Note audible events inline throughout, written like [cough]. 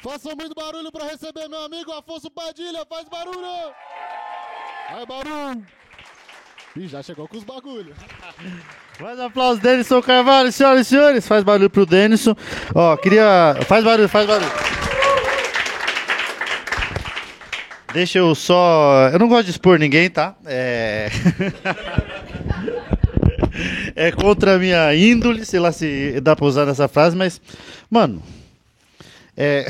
Faça muito barulho para receber meu amigo Afonso Padilha. Faz barulho! Vai barulho! Ih, já chegou com os bagulhos. [laughs] Mais um aplauso, Denison Carvalho, senhoras e senhores. Faz barulho pro Denison. Ó, queria. Faz barulho, faz barulho. Deixa eu só. Eu não gosto de expor ninguém, tá? É. [laughs] é contra a minha índole, sei lá se dá pra usar nessa frase, mas. Mano. É.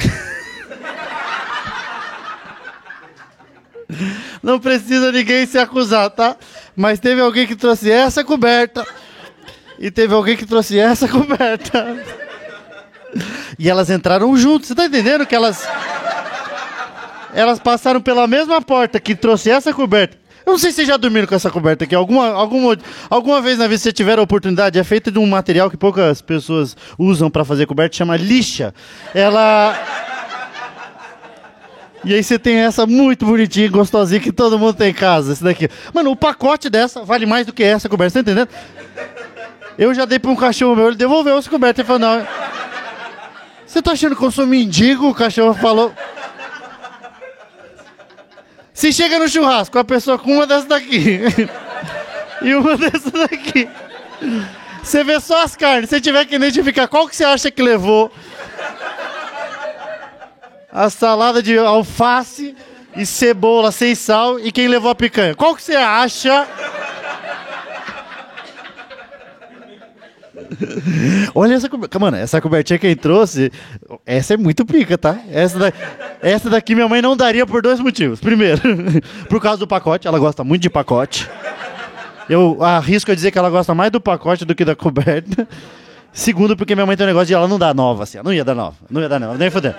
Não precisa ninguém se acusar, tá? Mas teve alguém que trouxe essa coberta. E teve alguém que trouxe essa coberta. E elas entraram juntas. Você tá entendendo que elas. Elas passaram pela mesma porta que trouxe essa coberta. Eu não sei se vocês já dormiram com essa coberta aqui. Alguma, alguma, alguma vez na vida, você tiver a oportunidade, é feita de um material que poucas pessoas usam para fazer coberta, chama lixa. Ela. E aí você tem essa muito bonitinha, gostosinha, que todo mundo tem em casa. Esse daqui. Mano, o pacote dessa vale mais do que essa coberta, tá entendendo? Eu já dei pra um cachorro meu, ele devolveu essa coberta. Ele falou, não. Você tá achando que eu sou mendigo? O cachorro falou. Se chega no churrasco, a pessoa com uma dessas daqui [laughs] e uma dessas daqui, você vê só as carnes. Se tiver que identificar qual que você acha que levou a salada de alface e cebola sem sal e quem levou a picanha, qual que você acha? Olha essa coberta. Mano, essa cobertinha que ele trouxe, essa é muito pica, tá? Essa, da... essa daqui minha mãe não daria por dois motivos. Primeiro, [laughs] por causa do pacote, ela gosta muito de pacote. Eu arrisco a dizer que ela gosta mais do pacote do que da coberta. Segundo, porque minha mãe tem um negócio de ela não dá nova, assim. Não ia dar nova. Não ia dar nova, nem foder.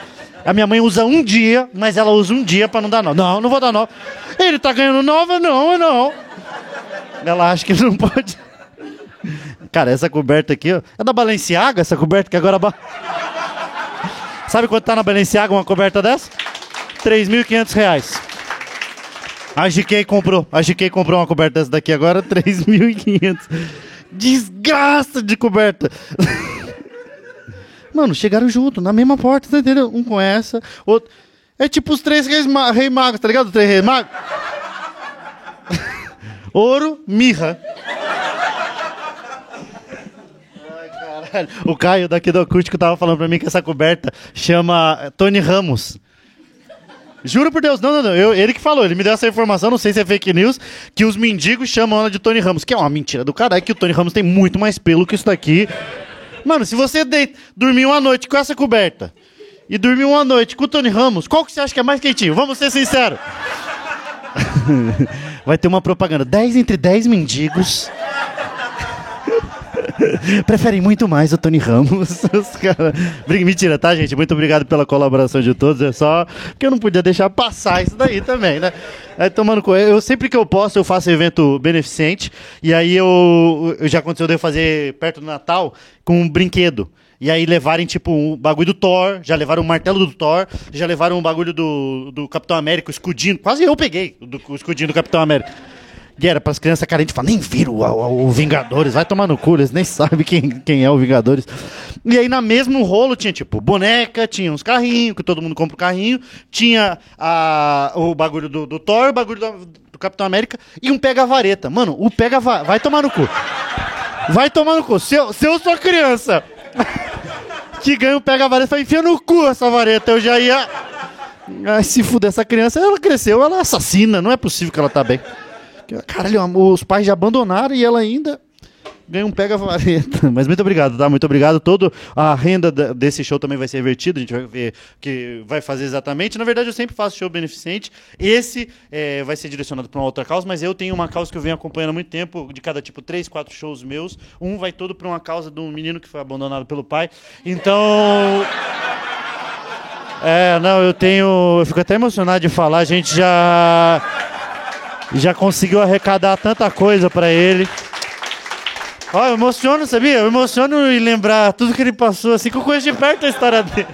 A minha mãe usa um dia, mas ela usa um dia pra não dar nova. Não, não vou dar nova. Ele tá ganhando nova? Não, não. Ela acha que não pode. Cara, essa coberta aqui, ó, é da Balenciaga, essa coberta que agora... Ba... Sabe quanto tá na Balenciaga uma coberta dessa? 3.500 reais. A GK comprou. A GK comprou uma coberta dessa daqui agora, [laughs] 3.500. Desgraça de coberta. [laughs] Mano, chegaram junto, na mesma porta, tá entendendo? Um com essa, outro... É tipo os três reis, ma... rei magos, tá ligado? Os três reis magos. [laughs] Ouro, mirra. O Caio daqui do acústico tava falando pra mim que essa coberta chama Tony Ramos. Juro por Deus, não, não, não. Eu, ele que falou, ele me deu essa informação, não sei se é fake news, que os mendigos chamam ela de Tony Ramos, que é uma mentira do caralho, que o Tony Ramos tem muito mais pelo que isso daqui. Mano, se você de... dormir uma noite com essa coberta e dormir uma noite com o Tony Ramos, qual que você acha que é mais quentinho? Vamos ser sinceros. [laughs] Vai ter uma propaganda. 10 entre 10 mendigos [laughs] preferem muito mais o Tony Ramos. [laughs] Os cara... Mentira, tá, gente? Muito obrigado pela colaboração de todos. É só que eu não podia deixar passar isso daí também, né? Aí, tomando co... eu Sempre que eu posso, eu faço evento beneficente. E aí eu, eu já aconteceu de eu fazer perto do Natal com um brinquedo. E aí levarem, tipo, um bagulho do Thor, já levaram o martelo do Thor, já levaram um bagulho do, do Capitão América, o escudinho. Quase eu peguei do, o escudinho do Capitão América. Era para as crianças carentes falar, nem viram o, o, Vingadores, vai tomar no cu, eles nem [laughs] sabem quem, quem é o Vingadores. E aí, na mesmo rolo, tinha tipo boneca, tinha uns carrinhos, que todo mundo compra o um carrinho, tinha a, o bagulho do, do Thor, o bagulho do, do, Capitão América e um pega-vareta. Mano, o pega vai tomar no cu. Vai tomar no cu. Se eu, se eu sou criança [laughs] que ganha o pega-vareta, enfia no cu essa vareta, eu já ia. Ai, se fuder essa criança, ela cresceu, ela é assassina, não é possível que ela tá bem. Caralho, os pais já abandonaram e ela ainda ganha um pega-vareta. [laughs] Mas muito obrigado, tá? Muito obrigado. Toda a renda desse show também vai ser revertida. A gente vai ver o que vai fazer exatamente. Na verdade, eu sempre faço show beneficente. Esse é, vai ser direcionado para uma outra causa, mas eu tenho uma causa que eu venho acompanhando há muito tempo, de cada tipo, três, quatro shows meus. Um vai todo para uma causa de um menino que foi abandonado pelo pai. Então. [laughs] É, não, eu tenho. Eu fico até emocionado de falar. A gente já já conseguiu arrecadar tanta coisa para ele. Ó, eu emociono, sabia? Eu emociono em lembrar tudo que ele passou, assim, eu conheço de perto a história dele.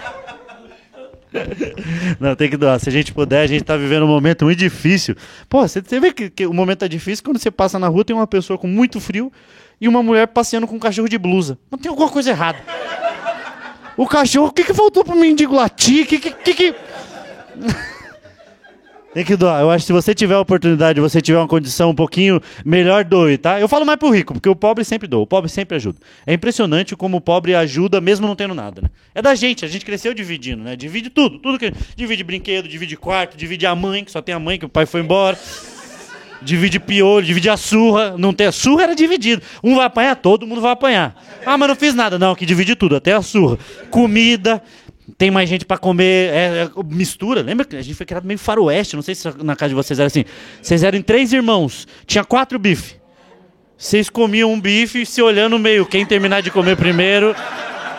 [laughs] Não, tem que doar. Se a gente puder, a gente tá vivendo um momento muito difícil. Pô, você, você vê que, que o momento é difícil quando você passa na rua, tem uma pessoa com muito frio e uma mulher passeando com um cachorro de blusa. Não tem alguma coisa errada. O cachorro, o que, que faltou pro mendigo latir? O que, que, que, que... [laughs] Tem que doar. Eu acho que se você tiver a oportunidade, você tiver uma condição um pouquinho melhor, doe, tá? Eu falo mais pro rico, porque o pobre sempre doa. O pobre sempre ajuda. É impressionante como o pobre ajuda mesmo não tendo nada, né? É da gente, a gente cresceu dividindo, né? Divide tudo, tudo que divide brinquedo, divide quarto, divide a mãe, que só tem a mãe que o pai foi embora. Divide piolho, divide a surra. Não tem a surra era dividido. Um vai apanhar, todo mundo vai apanhar. Ah, mas não fiz nada, não, que divide tudo, até a surra. Comida, tem mais gente para comer, é, é, mistura. Lembra que a gente foi criado meio faroeste? Não sei se na casa de vocês era assim. Vocês eram três irmãos, tinha quatro bifes. Vocês comiam um bife se olhando meio, quem terminar de comer primeiro.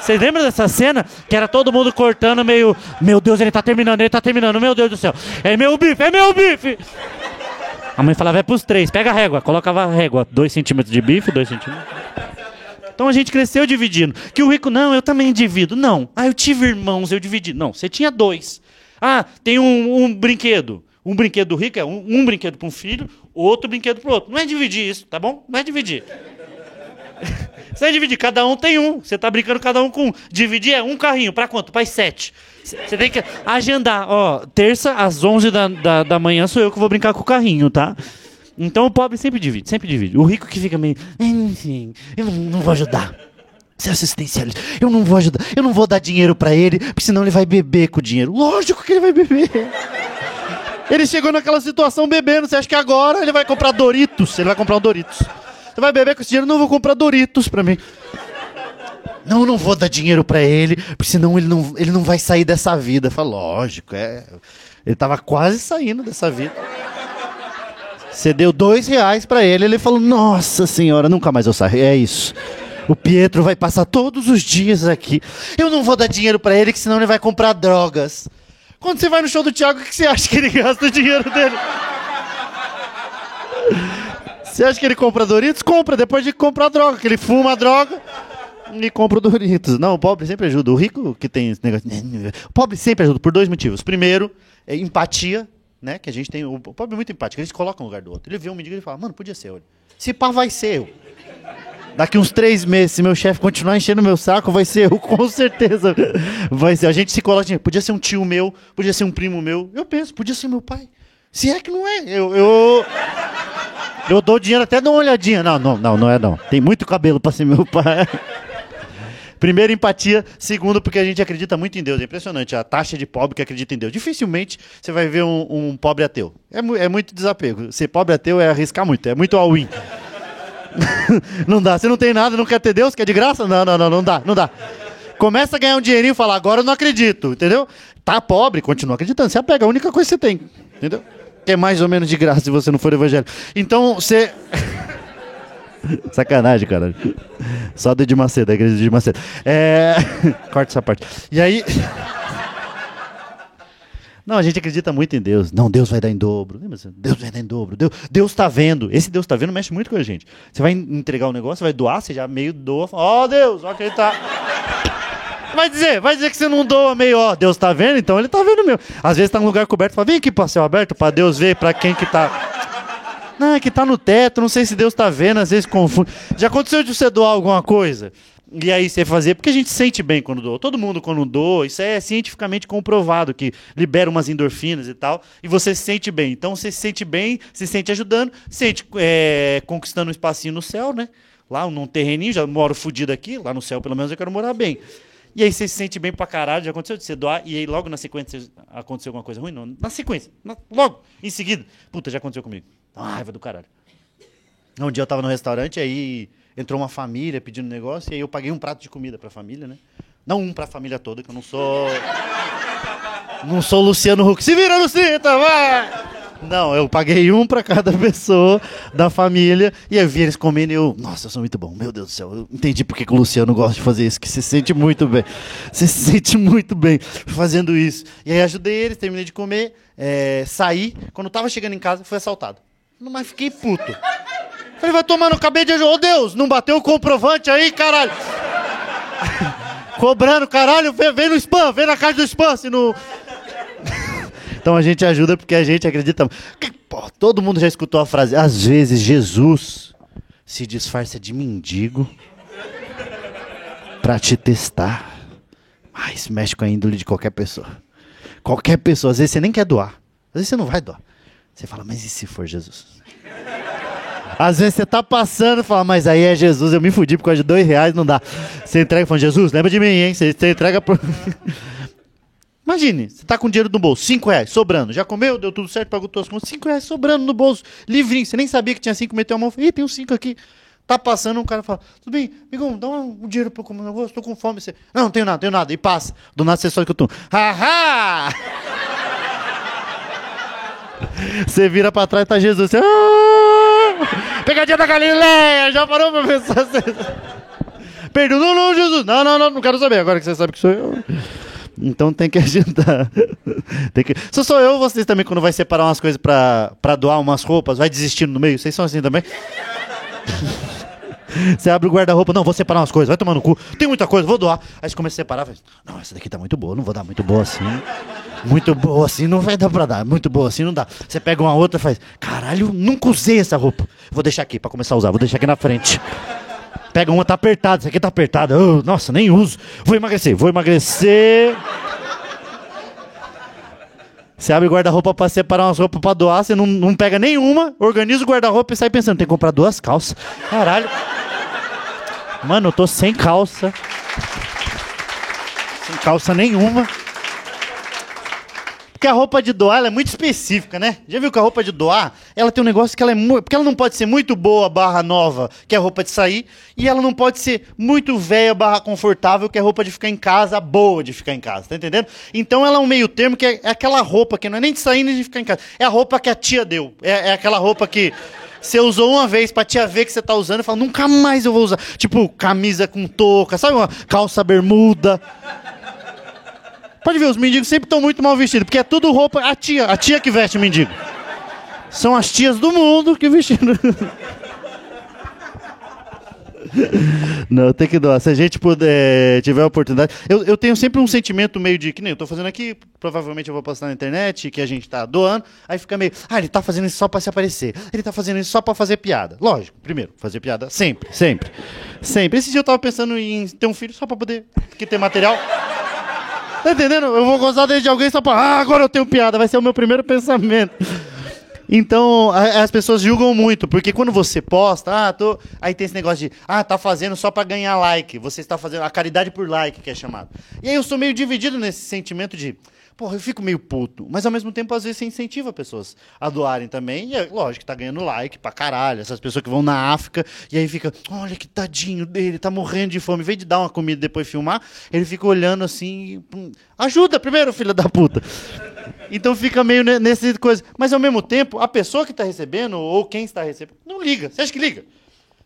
Vocês lembram dessa cena? Que era todo mundo cortando meio. Meu Deus, ele tá terminando, ele tá terminando, meu Deus do céu. É meu bife, é meu bife! A mãe falava, é pros três, pega a régua, colocava a régua, dois centímetros de bife, dois centímetros. Então a gente cresceu dividindo. Que o rico, não, eu também divido. Não. Ah, eu tive irmãos, eu dividi. Não, você tinha dois. Ah, tem um, um brinquedo. Um brinquedo do rico é um, um brinquedo para um filho, outro brinquedo para o outro. Não é dividir isso, tá bom? Não é dividir. [laughs] Você dividir, cada um tem um. Você está brincando cada um com um. Dividir é um carrinho. Para quanto? Para sete. Você tem que agendar. Ó, terça às 11 da, da, da manhã sou eu que vou brincar com o carrinho, tá? Então o pobre sempre divide, sempre divide. O rico que fica meio, enfim, eu não vou ajudar. Ser assistencialista, eu não vou ajudar, eu não vou dar dinheiro para ele, porque senão ele vai beber com o dinheiro. Lógico que ele vai beber. Ele chegou naquela situação bebendo, você acha que agora ele vai comprar Doritos? Ele vai comprar um Doritos. Você vai beber com esse dinheiro? Não, vou comprar Doritos para mim. Não, não vou dar dinheiro para ele, porque senão ele não, ele não vai sair dessa vida. Fala, lógico, é. Ele tava quase saindo dessa vida. Você deu dois reais para ele, ele falou: Nossa senhora, nunca mais eu saio. É isso. O Pietro vai passar todos os dias aqui. Eu não vou dar dinheiro para ele, que senão ele vai comprar drogas. Quando você vai no show do Thiago, o que você acha que ele [laughs] gasta o dinheiro dele? Você acha que ele compra Doritos? Compra, depois de comprar droga, que ele fuma a droga e compra o Doritos. Não, o pobre sempre ajuda. O rico que tem esse negócio. [laughs] O pobre sempre ajuda por dois motivos. Primeiro, é empatia né? Que a gente tem. O pobre é muito empático, ele se coloca no lugar do outro. Ele vê um mendigo e fala, mano, podia ser eu. Se pá, vai ser eu. Daqui uns três meses, se meu chefe continuar enchendo meu saco, vai ser eu, [laughs] com certeza. Vai ser. A gente se coloca, podia ser um tio meu, podia ser um primo meu. Eu penso, podia ser meu pai. Se é que não é, eu. Eu, eu dou dinheiro até dou uma olhadinha. Não, não, não, não é não. Tem muito cabelo pra ser meu pai. [laughs] Primeiro, empatia. Segundo, porque a gente acredita muito em Deus. É impressionante a taxa de pobre que acredita em Deus. Dificilmente você vai ver um, um pobre ateu. É, é, muito desapego. Ser pobre ateu é arriscar muito. É muito all-in. [laughs] não dá. Você não tem nada, não quer ter Deus, quer de graça? Não, não, não, não dá, não dá. Começa a ganhar um dinheirinho e fala, agora eu não acredito, entendeu? Tá pobre, continua acreditando. Você apega a única coisa que você tem, entendeu? Que é mais ou menos de graça se você não for evangélico. Então, você... [laughs] [laughs] Sacanagem, cara. Só do de Macedo, a igreja de Macedo. É... [laughs] Corta essa parte. E aí. [laughs] Não, a gente acredita muito em Deus. Não, Deus vai dar em dobro. Deus vai dar em dobro. Deus, Deus tá vendo. Esse Deus tá vendo mexe muito com a gente. Você vai entregar um negócio, vai doar, você já meio doa. Ó, oh, Deus, ó que ele tá. Vai dizer, vai dizer que você não doa meio, ó, Deus tá vendo, então ele tá vendo mesmo. Às vezes tá num lugar coberto, fala, vem aqui para céu aberto, para Deus ver para quem que tá. Não, é que tá no teto, não sei se Deus tá vendo, às vezes confunde. Já aconteceu de você doar alguma coisa? E aí você fazer, porque a gente sente bem quando doa. Todo mundo quando doa, isso é cientificamente comprovado, que libera umas endorfinas e tal, e você se sente bem. Então você se sente bem, se sente ajudando, sente é, conquistando um espacinho no céu, né? Lá num terreninho, já moro fudido aqui, lá no céu pelo menos eu quero morar bem. E aí você se sente bem pra caralho, já aconteceu de você doar, e aí logo na sequência aconteceu alguma coisa ruim? Não, na sequência, na, logo, em seguida. Puta, já aconteceu comigo. Uma raiva do caralho. Um dia eu tava no restaurante, aí entrou uma família pedindo negócio, e aí eu paguei um prato de comida pra família, né? Não um pra família toda, que eu não sou. Não sou Luciano Huck. Se vira, Lucita, vai! Não, eu paguei um para cada pessoa da família e eu vi eles comendo e eu, nossa, eu sou muito bom, meu Deus do céu. Eu entendi porque que o Luciano gosta de fazer isso, que se sente muito bem. Se sente muito bem fazendo isso. E aí ajudei eles, terminei de comer, é, saí. Quando tava chegando em casa, fui assaltado. Mas fiquei puto. Falei, vai tomar no cabelo de Ô oh, Deus, não bateu o comprovante aí, caralho? [laughs] Cobrando, caralho, vem, vem no spam, vem na caixa do spam, se não. [laughs] então a gente ajuda porque a gente acredita. Todo mundo já escutou a frase, às vezes Jesus se disfarça de mendigo para te testar. Mas mexe com a índole de qualquer pessoa. Qualquer pessoa. Às vezes você nem quer doar. Às vezes você não vai doar. Você fala, mas e se for Jesus? Às vezes você tá passando e fala, mas aí é Jesus, eu me fudi por causa de dois reais, não dá. Você entrega e fala, Jesus, lembra de mim, hein? Você, você entrega pro... [laughs] Imagine, você tá com dinheiro no bolso, cinco reais, sobrando. Já comeu, deu tudo certo, pagou todas as contas, cinco reais sobrando no bolso, livrinho. Você nem sabia que tinha cinco, meteu a mão, ih, tem uns cinco aqui. Tá passando, um cara fala, tudo bem, amigão, dá um dinheiro pra eu comer um negócio, tô com fome. Você, não, não tenho nada, tenho nada. E passa. Do nada você só que eu tô, haha! Você vira pra trás e tá Jesus. Você, ah! Pegadinha da Galileia! Já parou pra pensar? Você... Não, não, Jesus. Não, não, não, não quero saber. Agora que você sabe que sou eu. Então tem que agendar. tem que... Se sou eu, vocês também, quando vai separar umas coisas pra, pra doar umas roupas, vai desistindo no meio? Vocês são assim também? Você abre o guarda-roupa, não, vou separar umas coisas, vai tomar no cu. Tem muita coisa, vou doar. Aí você começa a separar, faz, não, essa daqui tá muito boa, não vou dar muito boa assim. Muito boa assim, não vai dar pra dar. Muito boa assim, não dá. Você pega uma outra e faz, caralho, nunca usei essa roupa. Vou deixar aqui pra começar a usar, vou deixar aqui na frente. Pega uma, tá apertada, essa aqui tá apertada. Oh, nossa, nem uso. Vou emagrecer, vou emagrecer. Você abre guarda-roupa pra separar umas roupas pra doar, você não, não pega nenhuma, organiza o guarda-roupa e sai pensando, tem que comprar duas calças. Caralho. Mano, eu tô sem calça. Sem calça nenhuma. Porque a roupa de doar é muito específica, né? Já viu que a roupa de doar, ela tem um negócio que ela é muito. Porque ela não pode ser muito boa barra nova, que é a roupa de sair, e ela não pode ser muito velha barra confortável, que é a roupa de ficar em casa, boa de ficar em casa, tá entendendo? Então ela é um meio termo que é, é aquela roupa que não é nem de sair nem de ficar em casa. É a roupa que a tia deu. É, é aquela roupa que. Você usou uma vez pra tia ver que você tá usando e fala, nunca mais eu vou usar. Tipo, camisa com touca, sabe? Uma calça bermuda. Pode ver, os mendigos sempre estão muito mal vestidos, porque é tudo roupa. A tia, a tia que veste mendigo. São as tias do mundo que vestiram. [laughs] Não, tem que doar. Se a gente puder, tiver a oportunidade. Eu, eu tenho sempre um sentimento meio de que nem eu tô fazendo aqui, provavelmente eu vou postar na internet, que a gente tá doando. Aí fica meio, ah, ele tá fazendo isso só pra se aparecer. Ele tá fazendo isso só pra fazer piada. Lógico, primeiro, fazer piada sempre, sempre. Sempre. Esse dia eu tava pensando em ter um filho só pra poder ter material. Tá entendendo? Eu vou gozar de alguém só pra. Ah, agora eu tenho piada. Vai ser o meu primeiro pensamento. Então, a, as pessoas julgam muito, porque quando você posta, ah, tô. Aí tem esse negócio de, ah, tá fazendo só pra ganhar like. Você está fazendo a caridade por like, que é chamado. E aí eu sou meio dividido nesse sentimento de. Porra, eu fico meio puto. Mas ao mesmo tempo, às vezes, você incentiva pessoas a doarem também. E é lógico que tá ganhando like pra caralho. Essas pessoas que vão na África e aí fica, olha que tadinho dele, tá morrendo de fome. Em vez de dar uma comida e depois filmar, ele fica olhando assim. hum, Ajuda primeiro, filho da puta. Então fica meio ne- nesse coisa. Mas ao mesmo tempo, a pessoa que está recebendo, ou quem está recebendo, não liga. Você acha que liga?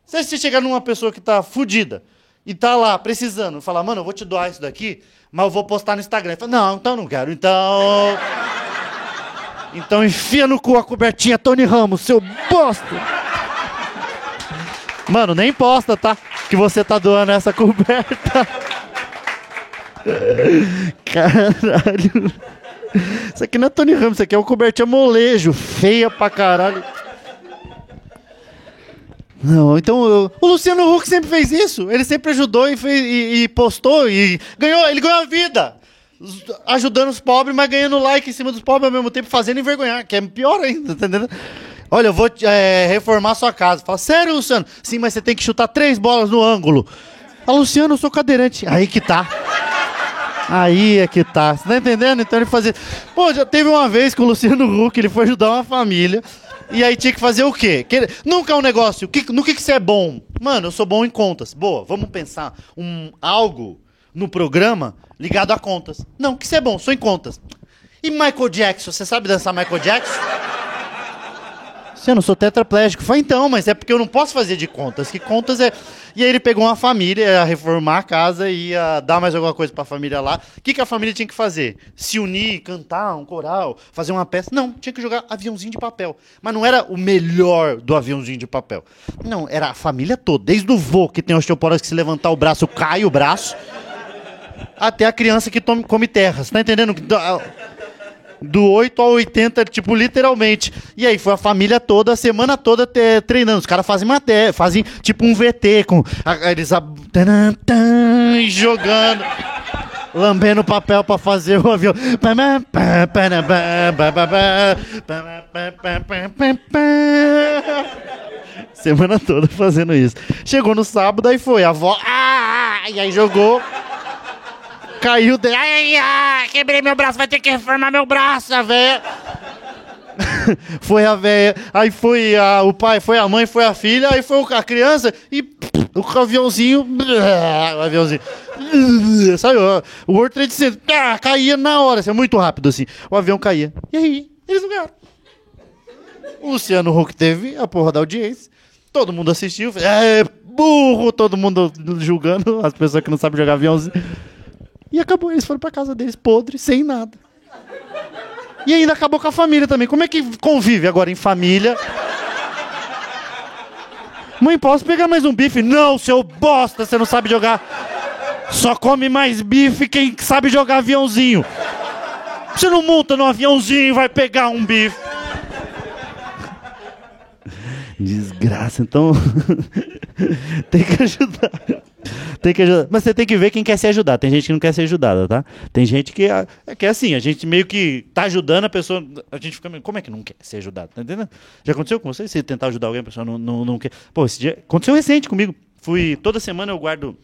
Você que você chegar numa pessoa que está fudida e tá lá precisando, falar, mano, eu vou te doar isso daqui, mas eu vou postar no Instagram. Fala, não, então não quero. Então. Então enfia no cu a cobertinha Tony Ramos, seu bosta! Mano, nem posta, tá? Que você tá doando essa [laughs] coberta. Caralho. Isso aqui não é Tony Ramos, isso aqui é uma cobertinha molejo, feia pra caralho. Não, então eu- o Luciano Huck sempre fez isso. Ele sempre ajudou e, fez, e, e postou e ganhou. Ele ganhou a vida. Ajudando os pobres, mas ganhando like em cima dos pobres ao mesmo tempo, fazendo envergonhar, que é pior ainda, [laughs] tá entendendo? Olha, eu vou é, reformar sua casa. Fala, sério, Luciano? Sim, mas você tem que chutar três bolas no ângulo. Fala, Luciano, eu sou cadeirante. Aí que tá. Aí é que tá. Você tá entendendo? Então ele fazia. Pô, já teve uma vez que o Luciano Huck ele foi ajudar uma família. E aí tinha que fazer o quê? Que- Nunca é um negócio. Que- No que, que você é bom? Mano, eu sou bom em contas. Boa, vamos pensar um algo no programa ligado a contas. Não, que você é bom, sou em contas. E Michael Jackson, você sabe dançar Michael Jackson? Se eu não sou tetraplégico. Foi então, mas é porque eu não posso fazer de contas. Que contas é. E aí ele pegou uma família, ia reformar a casa e ia dar mais alguma coisa pra família lá. O que, que a família tinha que fazer? Se unir, cantar um coral, fazer uma peça? Não, tinha que jogar aviãozinho de papel. Mas não era o melhor do aviãozinho de papel. Não, era a família toda. Desde o vô que tem osteoporose que se levantar o braço, cai o braço. Até a criança que tome- come terras. Tá entendendo? Do 8 ao 80, tipo, literalmente. E aí foi a família toda, a semana toda te- treinando. Os caras fazem matéria, fazem tipo um VT com a- eles ab- taran, e jogando. lambendo papel pra fazer o avião. Semana toda fazendo isso. Chegou no sábado, aí foi. A avó. Ah, e aí jogou. Caiu. De... Ai, ai, quebrei meu braço, vai ter que reformar meu braço, a véia. [laughs] foi a véia, aí foi a, o pai, foi a mãe, foi a filha, aí foi a criança e [laughs] o [laughs] aviãozinho, o aviãozinho, sabe, o World Trade Center, ah, caía na hora, assim, muito rápido assim, o avião caía. E aí, eles não ganharam. O Luciano Huck teve a porra da audiência, todo mundo assistiu, é burro, todo mundo julgando as pessoas que não sabem jogar aviãozinho. E acabou, eles foram pra casa deles podres, sem nada. E ainda acabou com a família também. Como é que convive agora em família? Mãe, posso pegar mais um bife? Não, seu bosta, você não sabe jogar. Só come mais bife quem sabe jogar aviãozinho. Você não monta no aviãozinho e vai pegar um bife. Desgraça, então. [laughs] tem que ajudar. Tem que ajudar. Mas você tem que ver quem quer ser ajudado. Tem gente que não quer ser ajudada, tá? Tem gente que é, que é assim, a gente meio que tá ajudando a pessoa. A gente fica meio, como é que não quer ser ajudado? Tá entendendo? Já aconteceu com você? Você tentar ajudar alguém, a pessoa não, não, não quer. Pô, esse dia. Aconteceu recente comigo. Fui. Toda semana eu guardo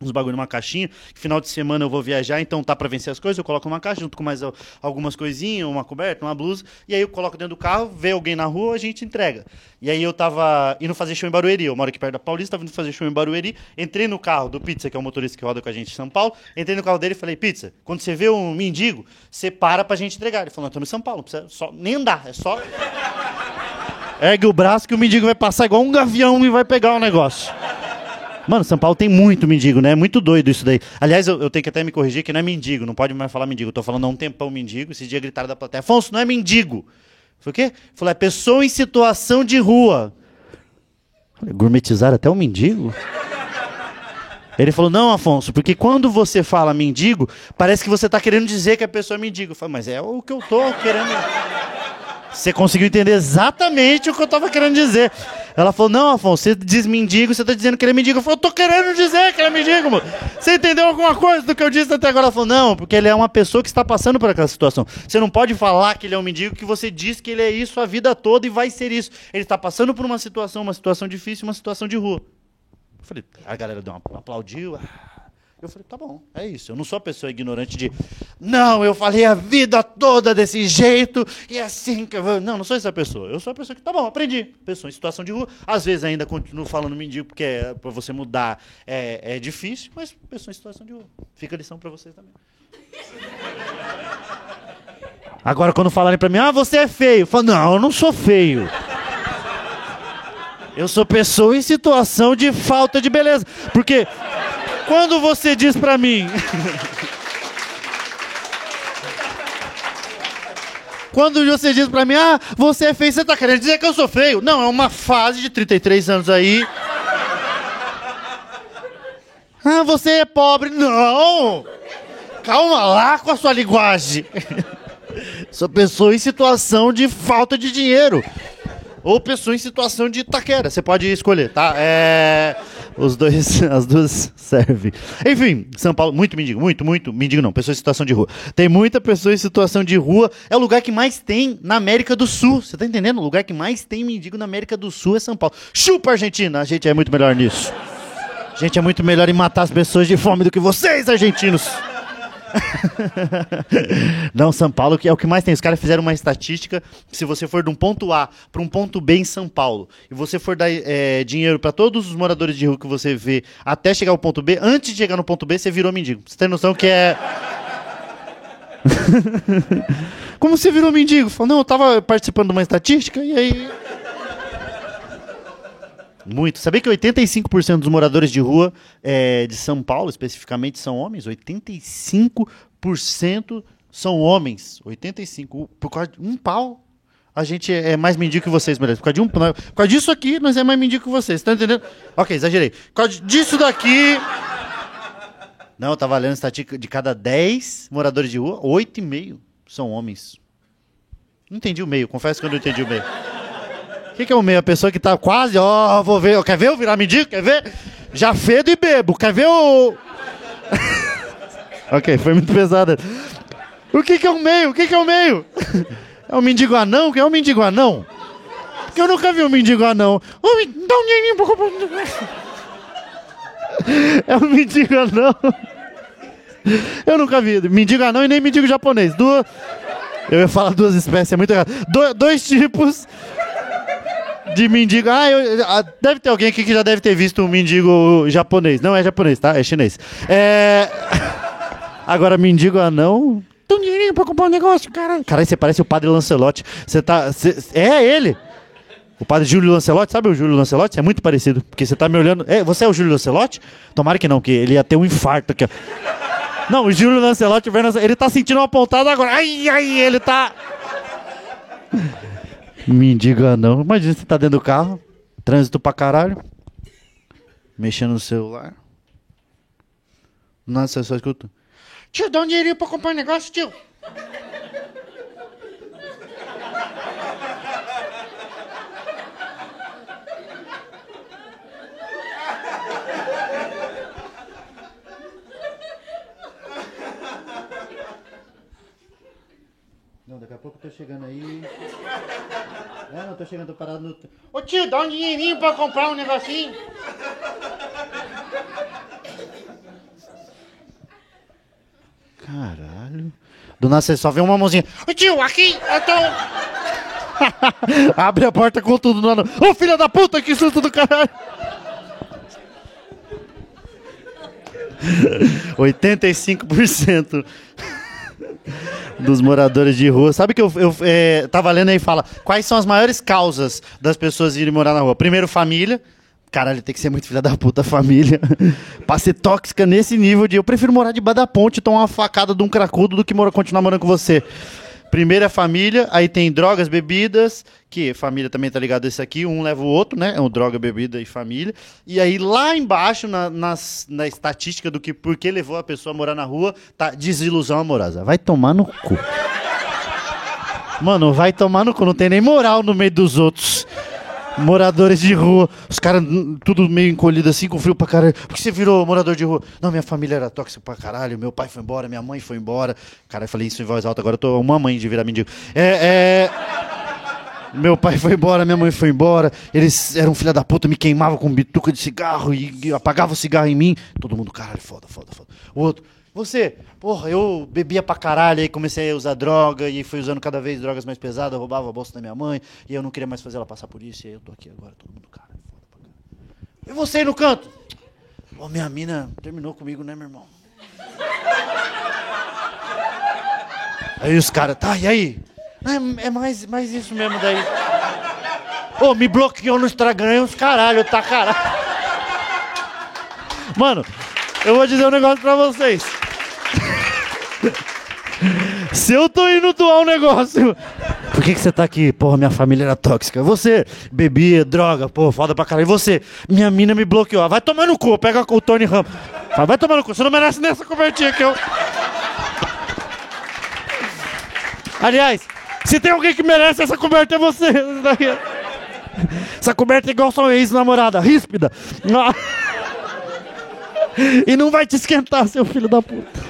uns bagulho numa caixinha. Final de semana eu vou viajar, então tá para vencer as coisas, eu coloco numa caixa junto com mais algumas coisinhas, uma coberta, uma blusa, e aí eu coloco dentro do carro, vê alguém na rua, a gente entrega. E aí eu tava indo fazer show em Barueri, eu moro aqui perto da Paulista, tava indo fazer show em Barueri, entrei no carro do Pizza, que é o motorista que roda com a gente em São Paulo, entrei no carro dele e falei, Pizza, quando você vê um mendigo, você para pra gente entregar. Ele falou, tô em São Paulo, não precisa só, nem andar, é só... [laughs] Ergue o braço que o mendigo vai passar igual um gavião e vai pegar o negócio. Mano, São Paulo tem muito mendigo, né? É muito doido isso daí. Aliás, eu, eu, tenho que até me corrigir que não é mendigo, não pode mais falar mendigo. Eu tô falando há um tempão mendigo. Esse dia gritaram da plateia: Afonso, não é mendigo. Foi o quê? Falei, é pessoa em situação de rua. Gourmetizar até o mendigo? Ele falou, não, Afonso, porque quando você fala mendigo, parece que você está querendo dizer que a pessoa é mendigo. Eu falei, mas é o que eu tô querendo. Você conseguiu entender exatamente o que eu estava querendo dizer. Ela falou: Não, Afonso, você diz mendigo, você está dizendo que ele é mendigo. Eu falei: Eu tô querendo dizer que ele é mendigo, mano. Você entendeu alguma coisa do que eu disse até agora? Ela falou: Não, porque ele é uma pessoa que está passando por aquela situação. Você não pode falar que ele é um mendigo, que você diz que ele é isso a vida toda e vai ser isso. Ele está passando por uma situação, uma situação difícil, uma situação de rua. Eu falei: A galera deu uma, aplaudiu. Ah. Eu falei, tá bom, é isso. Eu não sou a pessoa ignorante de, não, eu falei a vida toda desse jeito e é assim que eu vou. Não, não sou essa pessoa. Eu sou a pessoa que, tá bom, aprendi. Pessoa em situação de rua. Às vezes ainda continuo falando mendigo, porque é, para você mudar é, é difícil, mas pessoa em situação de rua. Fica a lição para vocês também. Agora, quando falarem para mim, ah, você é feio. Eu falo, não, eu não sou feio. Eu sou pessoa em situação de falta de beleza. Porque quando você diz para mim. [laughs] Quando você diz pra mim, ah, você é feio, você tá querendo dizer que eu sou feio? Não, é uma fase de 33 anos aí. [laughs] Ah, você é pobre. Não! Calma lá com a sua linguagem. [laughs] Sou pessoa em situação de falta de dinheiro. Ou pessoa em situação de taquera. Você pode escolher, tá? É. Os dois, [laughs] as duas servem. Enfim, São Paulo, muito mendigo, muito, muito. Mendigo não, pessoa em situação de rua. Tem muita pessoa em situação de rua. É o lugar que mais tem na América do Sul. Você tá entendendo? O lugar que mais tem mendigo na América do Sul é São Paulo. Chupa, Argentina! A gente é muito melhor nisso. A gente é muito melhor em matar as pessoas de fome do que vocês, argentinos. [laughs] Não, São Paulo que é o que mais tem. Os caras fizeram uma estatística. Se você for de um ponto A para um ponto B em São Paulo e você for dar é, dinheiro para todos os moradores de rua que você vê até chegar ao ponto B, antes de chegar no ponto B, você virou mendigo. Você tem noção que é. [laughs] Como você virou mendigo? Falou, não, eu tava participando de uma estatística e aí. Muito. Sabia que 85% dos moradores de rua é, de São Paulo, especificamente, são homens? 85% são homens. 85%. Por causa de um pau. A gente é mais mendigo que vocês, beleza? Por causa, de um, por causa disso aqui, nós é mais mendigo que vocês. Tá entendendo? Ok, exagerei. Por causa disso daqui. Não, tá valendo estatística de cada 10 moradores de rua, 8,5 são homens. Não entendi o meio, confesso que eu não entendi o meio. Que, que, é o meio? A pessoa que tá quase, ó, oh, vou ver, quer ver eu virar mendigo? Quer ver? Já fedo e bebo, quer ver o. [laughs] Ok, foi muito pesada. O que, que é o meio? O que, que é o meio? [laughs] É o mendigo anão? Quem é o mendigo anão? Porque eu nunca vi um mendigo anão. Dá um dinheirinho. [laughs] É um mendigo anão. Eu nunca vi. Mendigo anão e nem mendigo japonês. Duas. Eu ia falar duas espécies, é muito errado. Do- dois tipos de mendigo. Ah, eu- deve ter alguém aqui que já deve ter visto um mendigo japonês. Não é japonês, tá? É chinês. É. [laughs] Agora, mendigo anão. Dá um dinheirinho pra comprar um negócio, cara. Caralho, você parece o padre Lancelotti. Você tá. cê- é ele! O padre Júlio Lancelotti, sabe o Júlio Lancelotti? É muito parecido, porque você tá me olhando. É, você é o Júlio Lancelotti? Tomara que não, que ele ia ter um infarto aqui. Não, o Júlio Lancelotti, ele tá sentindo uma pontada agora. Ai, ai, ele tá. Mendigo anão. Imagina você tá dentro do carro, trânsito pra caralho, mexendo no celular. Nossa, você só escuta. Tio, dá um dinheirinho pra comprar um negócio, tio. Não, daqui a pouco eu tô chegando aí. [laughs] É, não, tô chegando, tô parado no. Ô tio, dá um dinheirinho pra comprar um negocinho. Caralho. Do nada você só vê uma mãozinha. Ô tio, aqui eu tô. [laughs] Abre a porta com tudo no ano. Ô filha da puta, que susto do caralho. [laughs] 85% dos moradores de rua. Sabe que eu, eu é, tava lendo aí fala quais são as maiores causas das pessoas irem morar na rua? Primeiro, família. Caralho, tem que ser muito filha da puta família. [laughs] pra ser tóxica nesse nível de eu prefiro morar debaixo da ponte e tomar uma facada de um cracudo do que continuar morando com você. Primeiro é família, aí tem drogas, bebidas, que família também tá ligado a esse aqui, um leva o outro, né? É um droga, bebida e família. E aí lá embaixo, na, nas- na estatística do que por que levou a pessoa a morar na rua, tá desilusão amorosa. Vai tomar no cu. Mano, vai tomar no cu, não tem nem moral no meio dos outros. Moradores de rua, os caras hum, tudo meio encolhido assim, com frio pra caralho. Por que você virou morador de rua? Não, minha família era tóxica pra caralho, meu pai foi embora, minha mãe foi embora. Cara, eu falei isso em voz alta, agora eu tô uma mãe de virar mendigo. É, é... Meu pai foi embora, minha mãe foi embora. Eles eram filha da puta, me queimavam com bituca de cigarro e, e apagavam o cigarro em mim. Todo mundo, caralho, foda, foda, foda. O outro, você, porra, eu bebia pra caralho, aí comecei a usar droga e fui usando cada vez drogas mais pesadas, roubava a bolsa da minha mãe e eu não queria mais fazer ela passar por isso. E aí eu tô aqui agora, todo mundo, caralho, foda pra caralho. E você aí no canto? Pô, minha mina terminou comigo, né, meu irmão? Aí os caras, tá, e aí? "Ah, É, é mais, mais isso mesmo daí. Ô, me bloqueou no Instagram e os caralho, tá caralho. Mano, eu vou dizer um negócio pra vocês. [laughs] Se eu tô indo doar um negócio. Por que, que você tá aqui? Porra, minha família era tóxica. Você, bebia, droga, pô, foda pra caralho. E você, minha mina me bloqueou. Vai tomar no cu, pega o Tony Ramos. Vai tomar no cu, você não merece nessa cobertinha que eu. Aliás, se tem alguém que merece essa coberta é você. Essa coberta é igual sua ex-namorada, ríspida. Ah. E não vai te esquentar, seu filho da puta.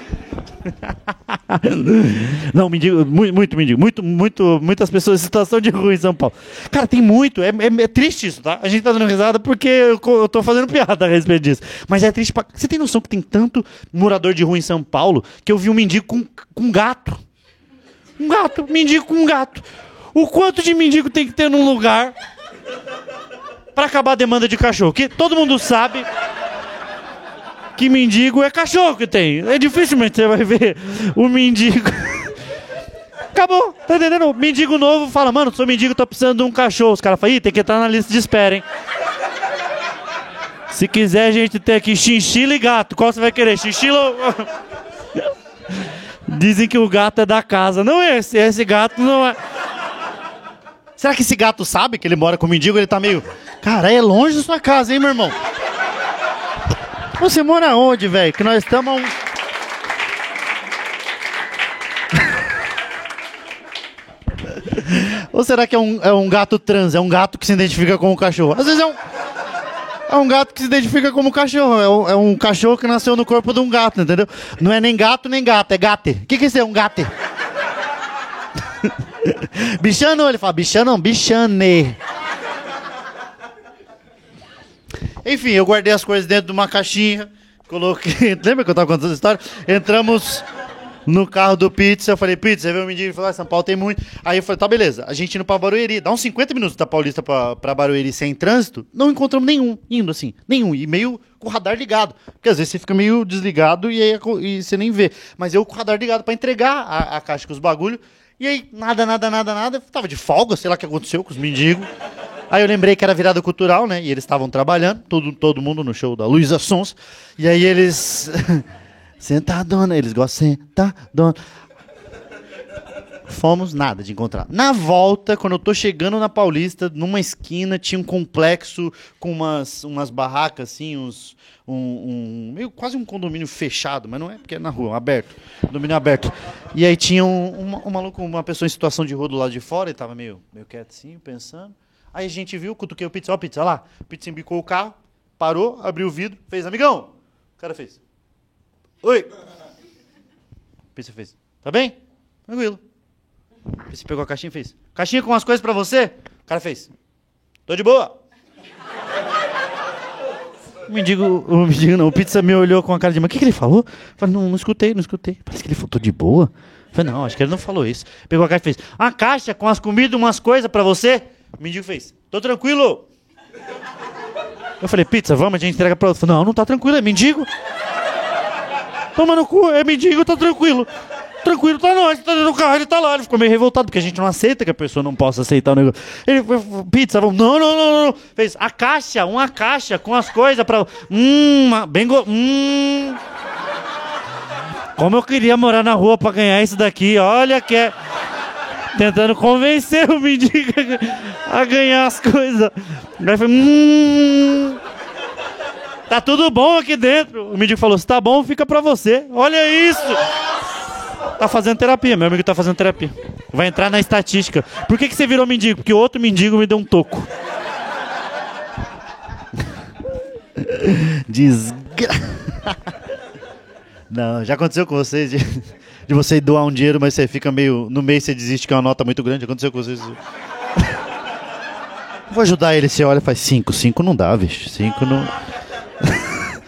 [laughs] Não, mendigo, muito, muito mendigo, muito, muito, muitas pessoas em situação de rua em São Paulo. Cara, tem muito, é, é- é triste isso, tá? A gente tá dando risada porque eu, eu tô fazendo piada a respeito disso. Mas é triste pra... Você tem noção que tem tanto morador de rua em São Paulo que eu vi um mendigo com, com gato. Um gato, mendigo com um gato. O quanto de mendigo tem que ter num lugar pra acabar a demanda de cachorro? Que todo mundo sabe que mendigo é cachorro que tem. É dificilmente você vai ver o mendigo. Acabou, tá entendendo? Mendigo novo fala, mano, sou mendigo, tô precisando de um cachorro. Os caras falam, ih, tem que entrar na lista de espera, hein? Se quiser, a gente tem aqui chinchila e gato. Qual você vai querer? Chinchila. Dizem que o gato é da casa. Não esse, esse gato não é. Será que esse gato sabe que ele mora com o mendigo? Ele tá meio. Cara, é longe da sua casa, hein, meu irmão? Você mora onde, velho? Que nós estamos um. [laughs] Ou será que é um, é um gato trans? É um gato que se identifica com o cachorro? Às vezes é um. É um gato que se identifica como cachorro. É um, é um cachorro que nasceu no corpo de um gato, entendeu? Não é nem gato nem gato, é gate. O que, que é isso? É um gate. [laughs] bichano, ele fala, bichano bichane. Enfim, eu guardei as coisas dentro de uma caixinha, coloquei. [laughs] Lembra que eu tava contando essa história? Entramos no carro do Pizza. Eu falei, Pizza, você viu o mendigo? Ele falou, ah, São Paulo tem muito. Aí eu falei, tá, beleza. A gente indo pra Barueri. Dá uns 50 minutos da Paulista pra, pra Barueri sem trânsito. Não encontramos nenhum, indo assim. Nenhum. E meio com o radar ligado. Porque às vezes você fica meio desligado e aí e você nem vê. Mas eu com o radar ligado pra entregar a, a caixa com os bagulhos. E aí, nada, nada, nada, nada. Eu tava de folga, sei lá o que aconteceu com os mendigos. Aí eu lembrei que era virada cultural, né? E eles estavam trabalhando, todo, todo mundo no show da Luísa Sons. E aí eles. [laughs] Sentadona, eles gostam de sentadona. Fomos nada de encontrar. Na volta, quando eu tô chegando na Paulista, numa esquina tinha um complexo com umas, umas barracas, assim, uns. Um, um, meio, quase um condomínio fechado, mas não é porque é na rua, aberto. Condomínio aberto. E aí tinha um, um, um maluco, uma pessoa em situação de rua do lado de fora, ele tava meio, meio quieto assim, pensando. Aí a gente viu, cutuquei o pizza, ó, pizza, lá. O pizza embicou o carro, parou, abriu o vidro, fez, amigão. O cara fez. Oi. O pizza fez. Tá bem? Tranquilo. O pizza pegou a caixinha e fez. Caixinha com umas coisas pra você? O cara fez. Tô de boa. O mendigo, o mendigo não, o pizza me olhou com a cara de, mas o que, que ele falou? Eu falei, não, não escutei, não escutei. Parece que ele falou, tô de boa. Eu falei, não, acho que ele não falou isso. Pegou a caixa e fez, uma caixa com as comidas, umas coisas pra você? O mendigo fez, tô tranquilo. Eu falei, pizza, vamos, a gente entrega pra outro. Não, não tá tranquilo, é mendigo. Toma no cu, é mendigo, tá tranquilo. Tranquilo, tá nós, tá dentro do carro, ele tá lá. Ele ficou meio revoltado, porque a gente não aceita que a pessoa não possa aceitar o negócio. Ele, pizza, vamos, não, não, não, não. Fez a caixa, uma caixa com as coisas pra. Hum, bem go... Hum. Como eu queria morar na rua pra ganhar isso daqui, olha que é. Tentando convencer o mendigo a ganhar as coisas. Aí foi. Hum. Tá tudo bom aqui dentro. O mendigo falou: se tá bom, fica pra você. Olha isso! Tá fazendo terapia, meu amigo tá fazendo terapia. Vai entrar na estatística. Por que, que você virou mendigo? Porque outro mendigo me deu um toco. [laughs] Desgra... [laughs] Não, já aconteceu com vocês de você doar um dinheiro, mas você fica meio. No mês você desiste que é uma nota muito grande. Aconteceu com vocês. Vou ajudar ele, você olha e faz cinco. Cinco não dá, bicho. Cinco não. [laughs]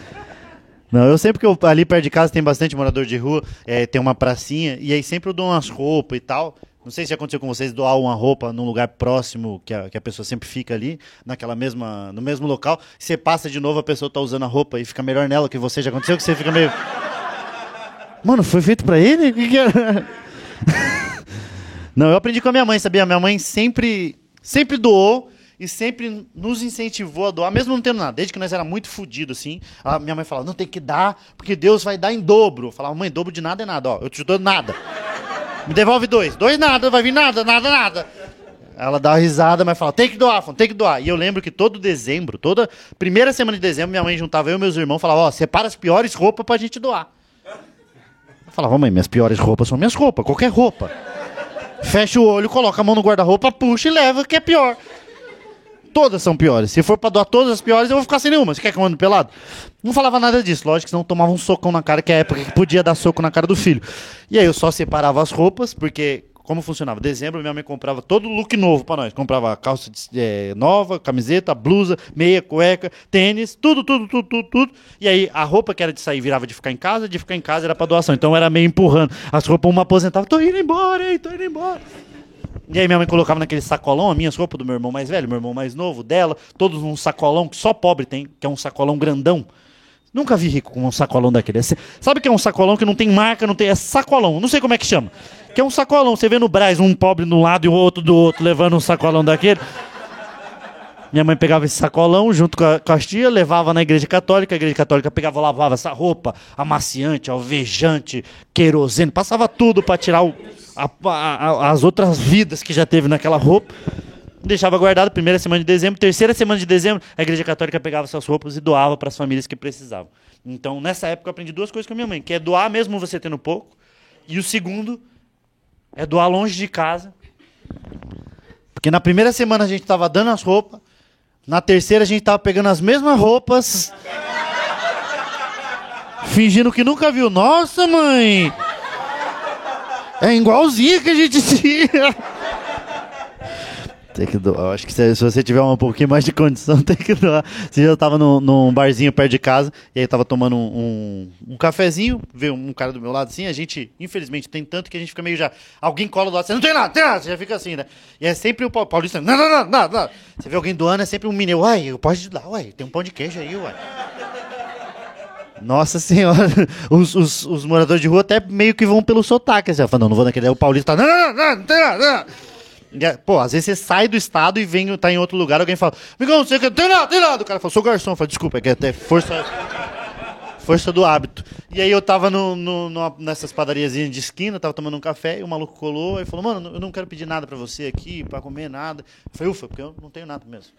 Não, eu sempre que eu ali perto de casa tem bastante morador de rua, é, tem uma pracinha, e aí sempre eu dou umas roupas e tal. Não sei se aconteceu com vocês doar uma roupa num lugar próximo que a, que a pessoa sempre fica ali, naquela mesma, no mesmo local. Você passa de novo, a pessoa tá usando a roupa e fica melhor nela que você. Já aconteceu que você fica meio. Mano, foi feito pra ele? O que, que era? [laughs] Não, eu aprendi com a minha mãe, sabia? Minha mãe sempre, sempre doou e sempre nos incentivou a doar, mesmo não tendo nada. Desde que nós era muito fodido, assim, a minha mãe falava, não, tem que dar, porque Deus vai dar em dobro. Eu falava, mãe, dobro de nada é nada, ó, eu te dou nada. Me devolve dois. Dois nada, vai vir nada, nada, nada. Ela dá uma risada, mas fala, tem que doar, tem que doar. E eu lembro que todo dezembro, toda primeira semana de dezembro, minha mãe juntava eu e meus irmãos, falava, ó, separa as piores roupas pra gente doar. Falava, mãe, minhas piores roupas são minhas roupas, qualquer roupa. Fecha o olho, coloca a mão no guarda-roupa, puxa e leva, que é pior todas são piores. Se for pra doar todas as piores, eu vou ficar sem nenhuma. Você quer que eu ande pelado? Não falava nada disso, lógico, senão tomava um socão na cara, que é a época que podia dar soco na cara do filho. E aí eu só separava as roupas, porque como funcionava? Dezembro, minha mãe comprava todo look novo para nós. Comprava calça é, nova, camiseta, blusa, meia, cueca, tênis, tudo, tudo, tudo, tudo, tudo. E aí a roupa que era de sair virava de ficar em casa, de ficar em casa era para doação. Então era meio empurrando. As roupas uma aposentava, tô indo embora, hein, tô indo embora. E aí minha mãe colocava naquele sacolão, as minhas roupas do meu irmão mais velho, meu irmão mais novo, dela, todos num sacolão que só pobre tem, que é um sacolão grandão. Nunca vi rico com um sacolão daquele. É sabe que é um sacolão que não tem marca, não tem. É sacolão, não sei como é que chama. Que é um sacolão. Você vê no Braz um pobre de um lado e o outro do outro levando um sacolão daquele. Minha mãe pegava esse sacolão junto com a, com a tia, levava na igreja católica, a igreja católica pegava, lavava essa roupa, amaciante, alvejante, querosene, passava tudo para tirar o, a, a, as outras vidas que já teve naquela roupa. Deixava guardado, primeira semana de dezembro, terceira semana de dezembro, a igreja católica pegava suas roupas e doava para as famílias que precisavam. Então, nessa época, eu aprendi duas coisas com a minha mãe, que é doar mesmo você tendo pouco, e o segundo é doar longe de casa. Porque na primeira semana a gente estava dando as roupas, Na terceira a gente tava pegando as mesmas roupas. [laughs] fingindo que nunca viu. Nossa, mãe! É igualzinho que a gente [laughs] tinha. Tem que doar. Acho que se, se, você tiver um pouquinho mais de condição, [laughs] tem que doar. Você já tava no, num barzinho perto de casa, e aí tava tomando um, um, um, cafezinho, veio um cara do meu lado assim, a gente, infelizmente, tem tanto que a gente fica meio já. Alguém cola do lado, você não tem nada, tem nada, você já fica assim, né? E é sempre o Paulista, não, não, não, não, não. Você vê alguém doando, é sempre um menino, uai, eu posso ajudar, uai, tem um pão de queijo aí, uai. Nossa senhora, [laughs] os, os, os, moradores de rua até meio que vão pelo sotaque, assim, falando, não, não vou naquele, o Paulista, não, não, não, não tem nada, não. É, pô, às vezes você sai do estado e vem, tá em outro lugar, alguém fala, amigão, não sei o que, tem nada, tem nada. O cara fala, sou garçom. Eu falo, desculpa, é que é até força. Força do hábito. E aí eu tava no, no, no, nessas padariazinhas de esquina, tava tomando um café, e o maluco colou e falou, mano, eu não quero pedir nada pra você aqui, pra comer nada. Eu falei, ufa, porque eu não tenho nada mesmo.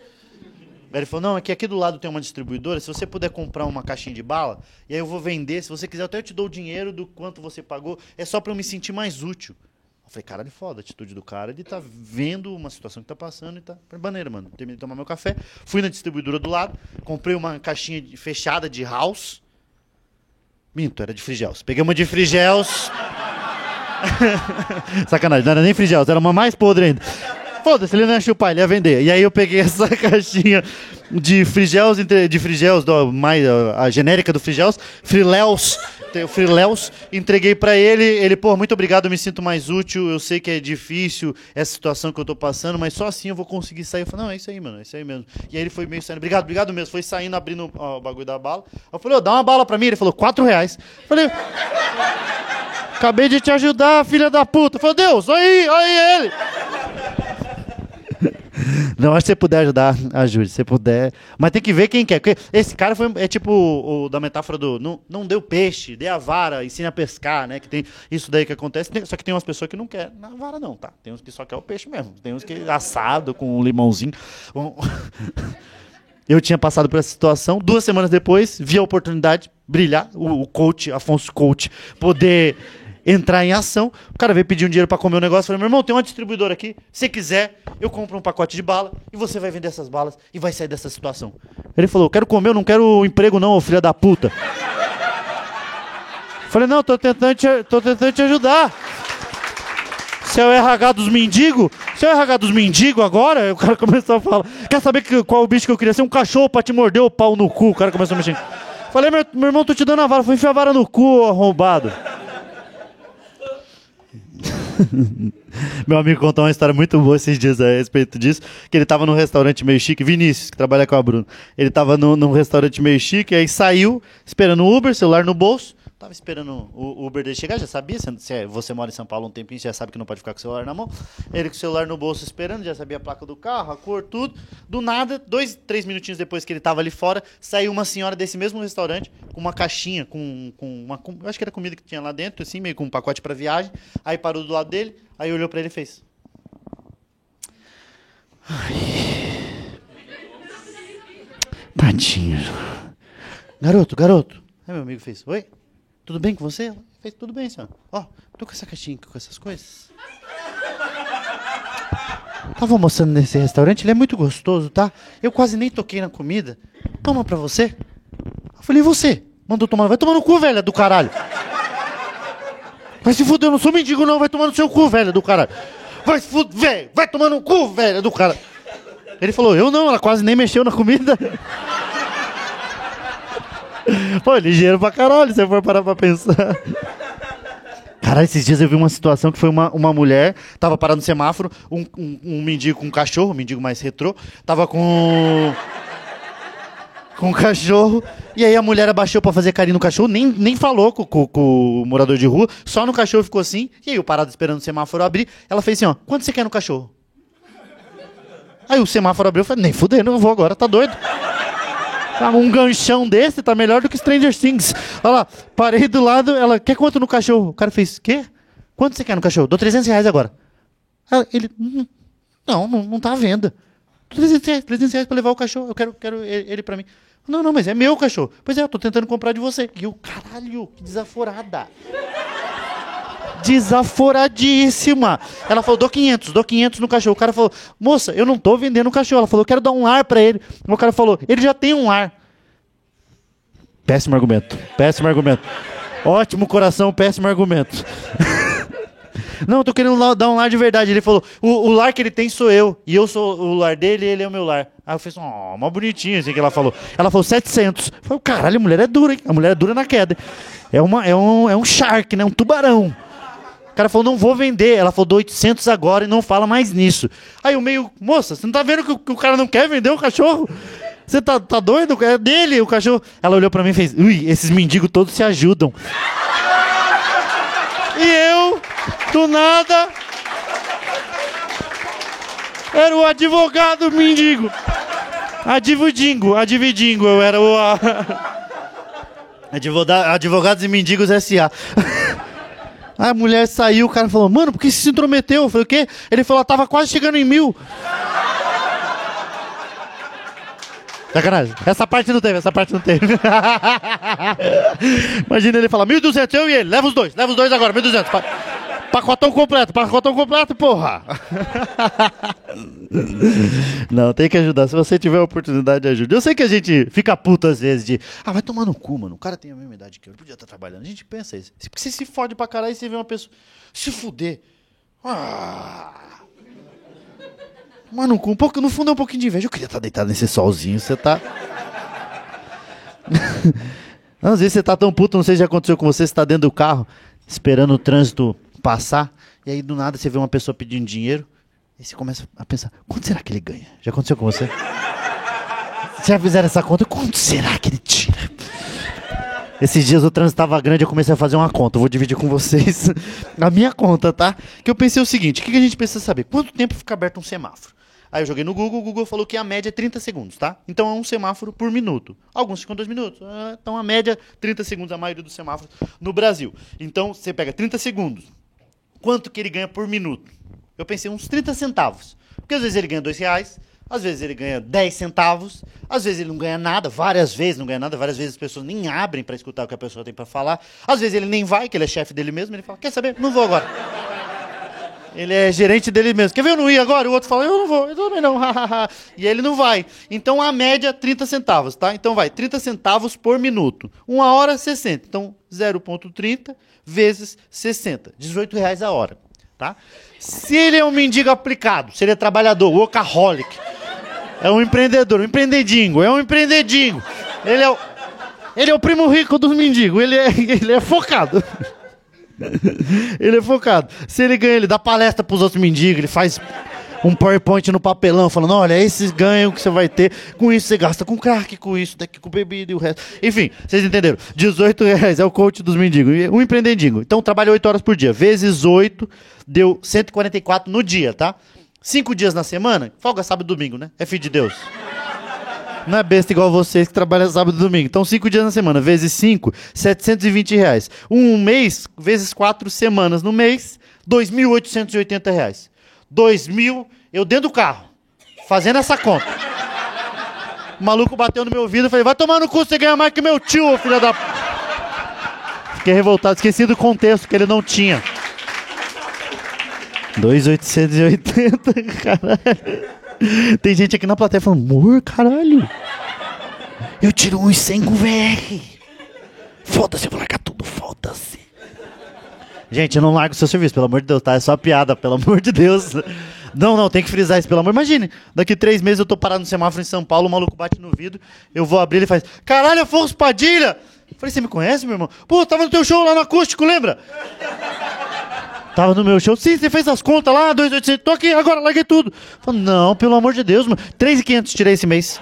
Aí ele falou, não, é que aqui do lado tem uma distribuidora, se você puder comprar uma caixinha de bala, e aí eu vou vender, se você quiser, até eu te dou o dinheiro do quanto você pagou, é só pra eu me sentir mais útil. Eu falei, caralho, foda a atitude do cara. Ele tá vendo uma situação que tá passando e tá. Maneira, mano. Terminei de tomar meu café. Fui na distribuidora do lado. Comprei uma caixinha de, fechada de house. Minto, era de frigels. Peguei uma de frigels. [laughs] Sacanagem, não era nem frigels, era uma mais podre ainda. Foda-se, ele não ia chupar, ele ia vender. E aí eu peguei [laughs] essa caixinha de frigels, de frigels, do, mais, a, genérica do frigels, friléus o Freeléus, entreguei para ele, ele, pô, muito obrigado, me sinto mais útil, eu sei que é difícil essa situação que eu tô passando, mas só assim eu vou conseguir sair. Eu falei, não, é isso aí, mano, é isso aí mesmo. E aí ele foi meio saindo, obrigado, obrigado mesmo, foi saindo, abrindo ó, o bagulho da bala. Eu falei, dá uma bala pra mim, ele falou, quatro reais. Eu falei, acabei de te ajudar, filha da puta. Falei, Deus, aí, aí ele. [laughs] Não, acho que você puder ajudar, ajude. Se puder. Mas tem que ver quem quer. Esse cara foi, é tipo o, da metáfora do não, não deu peixe, dê a vara, ensina a pescar, né? Que tem isso daí que acontece. Tem, só que tem umas pessoas que não querem na vara, não, tá? Tem uns que só quer o peixe mesmo. Tem uns que assado com um limãozinho. [laughs] Eu tinha passado por essa situação. Duas semanas depois, vi a oportunidade brilhar, o, o coach, Afonso Coach, poder entrar em ação. O cara veio pedir um dinheiro para comer um negócio. Falei, meu irmão, tem uma distribuidora aqui. Se quiser, eu compro um pacote de bala e você vai vender essas balas e vai sair dessa situação. Ele falou, quero comer, eu não quero emprego não, filha da puta. falei, não, tô tentando te, tô tentando te ajudar. Se é o RH dos mendigos, se é o RH dos mendigos agora, o cara começou a falar, quer saber que, qual o bicho que eu queria ser? Um cachorro pra te morder o pau no cu. O cara começou a mexer. Falei, meu, meu irmão, tô te dando a vara. Foi enfiar a vara no cu, arrombado. [laughs] Meu amigo contou uma história muito boa esses dias a respeito disso, que ele tava num restaurante meio chique, Vinícius, que trabalha com a Bruna. Ele tava no, num restaurante meio chique, aí saiu, esperando o Uber, celular no bolso, Tava esperando o Uber dele chegar, já sabia. Se é, você mora em São Paulo um tempinho, já sabe que não pode ficar com o celular na mão. Ele com o celular no bolso esperando, já sabia a placa do carro, a cor, tudo. Do nada, dois, três minutinhos depois que ele tava ali fora, saiu uma senhora desse mesmo restaurante com uma caixinha, com, com uma. Com, acho que era comida que tinha lá dentro, assim, meio com um pacote para viagem. Aí parou do lado dele, aí olhou para ele e fez. Ai. Tadinho. Garoto, garoto. Aí meu amigo fez: Oi? Tudo bem com você? Fez, tudo bem, senhor. Ó, oh, tô com essa caixinha com essas coisas. Tava almoçando nesse restaurante, ele é muito gostoso, tá? Eu quase nem toquei na comida. Toma pra você. Eu falei, e você? Mandou tomar. Vai tomar no cu, velha do caralho. Vai se fuder, eu não sou mendigo, não. Vai tomar no seu cu, velha do caralho. Vai se fuder, velho. Vai tomar no cu, velha do caralho. Ele falou, eu não, ela quase nem mexeu na comida. Pô, ligeiro pra caralho, se você for parar pra pensar. Caralho, esses dias eu vi uma situação que foi uma, uma mulher, tava parando no semáforo, um, um, um mendigo com um cachorro, um mendigo mais retrô, tava com. com um cachorro, e aí a mulher abaixou pra fazer carinho no cachorro, nem, nem falou com, com, com, o morador de rua, só no cachorro ficou assim, e aí o parado esperando o semáforo abrir, ela fez assim, ó, quanto você quer no cachorro? Aí o semáforo abriu, eu falei, nem fudendo, eu vou agora, tá doido? Ah, um ganchão desse tá melhor do que Stranger Things. Olha lá, parei do lado, ela, quer quanto no cachorro? O cara fez, quê? Quanto você quer no cachorro? Dou 300 reais agora. Ela, ele, hum, não, não, não tá à venda. 300 reais, 300 reais pra levar o cachorro, eu quero, quero ele, ele pra mim. Não, não, mas é meu cachorro. Pois é, eu tô tentando comprar de você. E o caralho, que desaforada. Desaforadíssima. Ela falou, dou 500, dou 500 no cachorro. O cara falou, moça, eu não tô vendendo o cachorro. Ela falou, quero dar um lar para ele. O cara falou, ele já tem um lar. Péssimo argumento, péssimo argumento. Ótimo coração, péssimo argumento. [laughs] Não, eu tô querendo dar um lar de verdade. Ele falou: o, o, lar que ele tem sou eu. E eu sou o lar dele e ele é o meu lar. Aí eu fiz, oh, uma bonitinha assim que ela falou. Ela falou 700. Eu falei, caralho, a mulher é dura, hein? A mulher é dura na queda. É, uma, é, um, é um shark, né? Um tubarão. O cara falou, não vou vender. Ela falou, 800 agora e não fala mais nisso. Aí o meio, moça, você não tá vendo que, que o cara não quer vender o cachorro? Você tá, tá doido? É dele o cachorro. Ela olhou para mim e fez, ui, esses mendigos todos se ajudam. e eu, do nada, era o advogado mendigo. Adividingo, adividingo, eu era o... Advogados e Mendigos S.A. [laughs] A mulher saiu, o cara falou, mano, por que você se intrometeu? Eu falei, o quê? Ele falou, tava quase chegando em mil. Sacanagem. Essa parte não teve, essa parte não teve. [laughs] Imagina ele falar, 1.200, eu e ele, leva os dois, leva os dois agora, 1.200. Pacotão completo, pacotão completo, porra! [laughs] Não, tem que ajudar. Se você tiver a oportunidade, ajude. Eu sei que a gente fica puto às vezes de. Ah, vai tomar no cu, mano. O cara tem a mesma idade que eu. Ele podia estar trabalhando. A gente pensa isso. Porque você se fode pra caralho e você vê uma pessoa. Se fuder. Ah. Mano, um pouco, no fundo é um pouquinho de inveja. Eu queria estar deitado nesse solzinho. Você tá. [laughs] Às vezes você tá tão puto, não sei se já aconteceu com você, você tá dentro do carro, esperando o trânsito passar, e aí do nada você vê uma pessoa pedindo dinheiro, e você começa a pensar, quanto será que ele ganha? Já aconteceu com você? Vocês já fizeram essa conta? Quanto será que ele tira? Esses dias o trânsito estava grande, eu comecei a fazer uma conta. Eu vou dividir com vocês [laughs] a minha conta, tá? Que eu pensei o seguinte: o que a gente precisa saber? Quanto tempo fica aberto um semáforo? Aí eu joguei no Google, o Google falou que a média é 30 segundos, tá? Então é um semáforo por minuto. Alguns ficam dois minutos. Ah, então a média, 30 segundos, a maioria dos semáforos no Brasil. Então você pega 30 segundos, quanto que ele ganha por minuto? Eu pensei uns 30 centavos. Porque às vezes ele ganha 2 reais, às vezes ele ganha 10 centavos, às vezes ele não ganha nada, várias vezes não ganha nada, várias vezes as pessoas nem abrem para escutar o que a pessoa tem para falar. Às vezes ele nem vai, que ele é chefe dele mesmo, ele fala: "Quer saber? Não vou agora". Ele é gerente dele mesmo. Quer ver eu não ir agora? O outro fala, eu não vou, eu também não. [laughs] e ele não vai. Então a média 30 centavos, tá? Então vai, 30 centavos por minuto. Uma hora 60. Então 0,30 vezes 60. 18 reais a hora. Tá? Se ele é um mendigo aplicado, se ele é trabalhador, workaholic, é um empreendedor, um empreendedingo, é um empreendedingo. Ele é o, ele é o primo rico dos mendigos, ele é, [laughs] ele é focado. Ele é focado. Se ele ganha, ele dá palestra pros outros mendigos, ele faz um PowerPoint no papelão, falando: olha, esses ganham que você vai ter, com isso você gasta com crack, com isso, daqui com bebida e o resto. Enfim, vocês entenderam? 18 reais é o coach dos mendigos, um empreendendingo. Então trabalha 8 horas por dia, vezes 8, deu 144 no dia, tá? Cinco dias na semana, folga sábado e domingo, né? É filho de Deus. Não é besta igual vocês que trabalham sábado e domingo. Então, cinco dias na semana, vezes cinco, 720 reais. Um mês, vezes quatro semanas no mês, 2.880 reais. 2 mil, eu dentro do carro, fazendo essa conta. O maluco bateu no meu ouvido e falei, vai tomar no cu, você ganha mais que meu tio, filha da... Fiquei revoltado, esqueci do contexto que ele não tinha. 2,880, [laughs] caralho. Tem gente aqui na plateia falando, amor, caralho. Eu tiro uns 100 com VR. Foda-se, eu vou largar tudo, foda-se. Gente, eu não largo o seu serviço, pelo amor de Deus, tá? É só piada, pelo amor de Deus. Não, não, tem que frisar isso, pelo amor. Imagine, daqui três meses eu tô parado no semáforo em São Paulo, o maluco bate no vidro, eu vou abrir, ele faz, caralho, Afonso Padilha! Eu falei, você me conhece, meu irmão? Pô, tava no teu show lá no acústico, lembra? Tava no meu show. Sim, você fez as contas lá, 2,800. Tô aqui, agora, larguei tudo. Falei, não, pelo amor de Deus, mano. 3,500 tirei esse mês.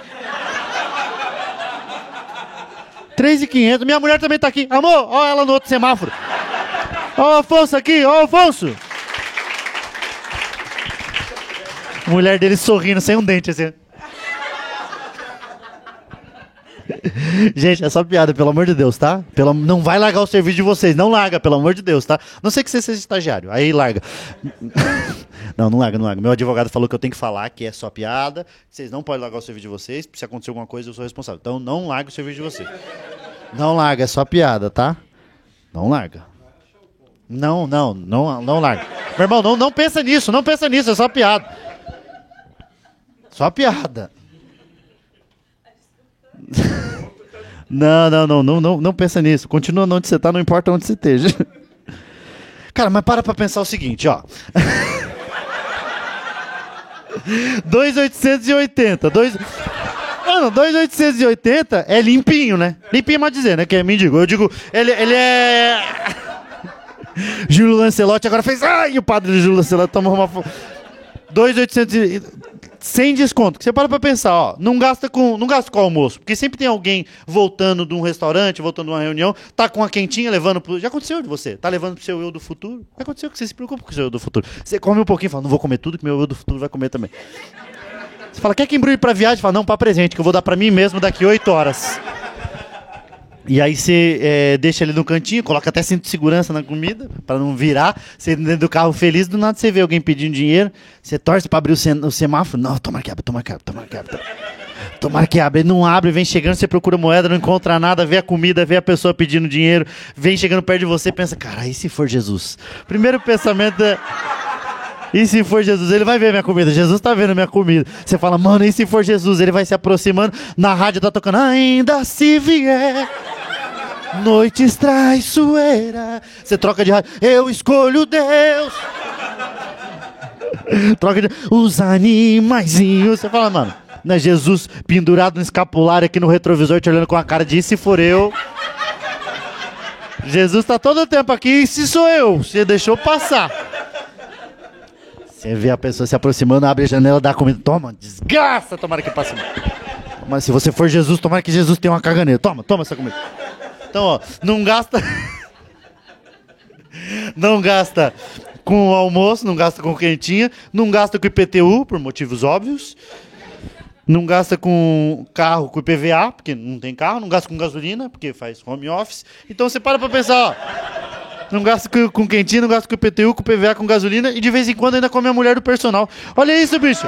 3,500. Minha mulher também tá aqui. Amor, ó ela no outro semáforo. Ó o Afonso aqui, ó o Afonso. Mulher dele sorrindo, sem um dente, assim. [laughs] Gente, é só piada, pelo amor de Deus, tá? Pelo, não vai largar o serviço de vocês, não larga, pelo amor de Deus, tá? Não sei que você seja estagiário, aí larga. [laughs] não, não larga, não larga. Meu advogado falou que eu tenho que falar que é só piada, vocês não podem largar o serviço de vocês, se acontecer alguma coisa eu sou responsável. Então não larga o serviço de vocês. Não larga, é só piada, tá? Não larga. Não, não, não, não larga. Meu irmão, não, não pensa nisso, não pensa nisso, é só piada. Só piada. Não, não, não, não, não, não pensa nisso. Continua onde você tá, não importa onde você esteja. [laughs] Cara, mas para pra pensar o seguinte, ó. 2,880. 2... Mano, 2,880 é limpinho, né? Limpinho mas dizer, né? Que é mendigo. Eu digo, ele, ele é. [laughs] Júlio Lancelotti agora fez. Ai, o padre Júlio Lancelotti tomou uma. 2,800 sem desconto. Que você para pra pensar, ó, não gasta com, não gasta com almoço, porque sempre tem alguém voltando de um restaurante, voltando de uma reunião, tá com a quentinha levando pro, já aconteceu de você, tá levando pro seu eu do futuro? Já aconteceu que você se preocupa com o seu eu do futuro. Você come um pouquinho, fala, não vou comer tudo que meu eu do futuro vai comer também. Você fala, quer que embrulhe pra viagem? Fala, não, pra presente, que eu vou dar pra mim mesmo daqui oito horas. E aí você é, deixa ele no cantinho, coloca até cinto de segurança na comida, para não virar. Você dentro do carro feliz, do nada você vê alguém pedindo dinheiro, você torce para abrir o, o, semáforo. Não, tomara que abre, tomara que abre, tomara que abre. Tomara que abre. Ele não abre, vem chegando, você procura moeda, não encontra nada, vê a comida, vê a pessoa pedindo dinheiro, vem chegando perto de você pensa, cara, e se for Jesus? Primeiro pensamento é. E se for Jesus, ele vai ver minha comida. Jesus tá vendo minha comida. Você fala, mano, e se for Jesus? Ele vai se aproximando. Na rádio tá tocando, ainda se vier. Noites traiçoeira. Você troca de rádio. Eu escolho Deus. [laughs] troca de. Os animaizinhos. Você fala, mano. Né, Jesus pendurado no escapulário aqui no retrovisor, te olhando com a cara de e se for eu. Jesus tá todo o tempo aqui e se sou eu. Você deixou passar. Você vê a pessoa se aproximando, abre a janela, dá comida. Toma, desgraça, tomara que passe. Mas se você for Jesus, tomara que Jesus tenha uma caganeira. Toma, toma essa comida. Então, ó, não gasta. [laughs] não gasta com o almoço, não gasta com quentinha, não gasta com IPTU, por motivos óbvios. Não gasta com carro, com IPVA, porque não tem carro, não gasta com gasolina, porque faz home office. Então você para pra pensar, ó. Não gasta com, com quentinha, não gasta com IPTU, com PVA, com gasolina e de vez em quando ainda come a mulher do personal. Olha isso, bicho!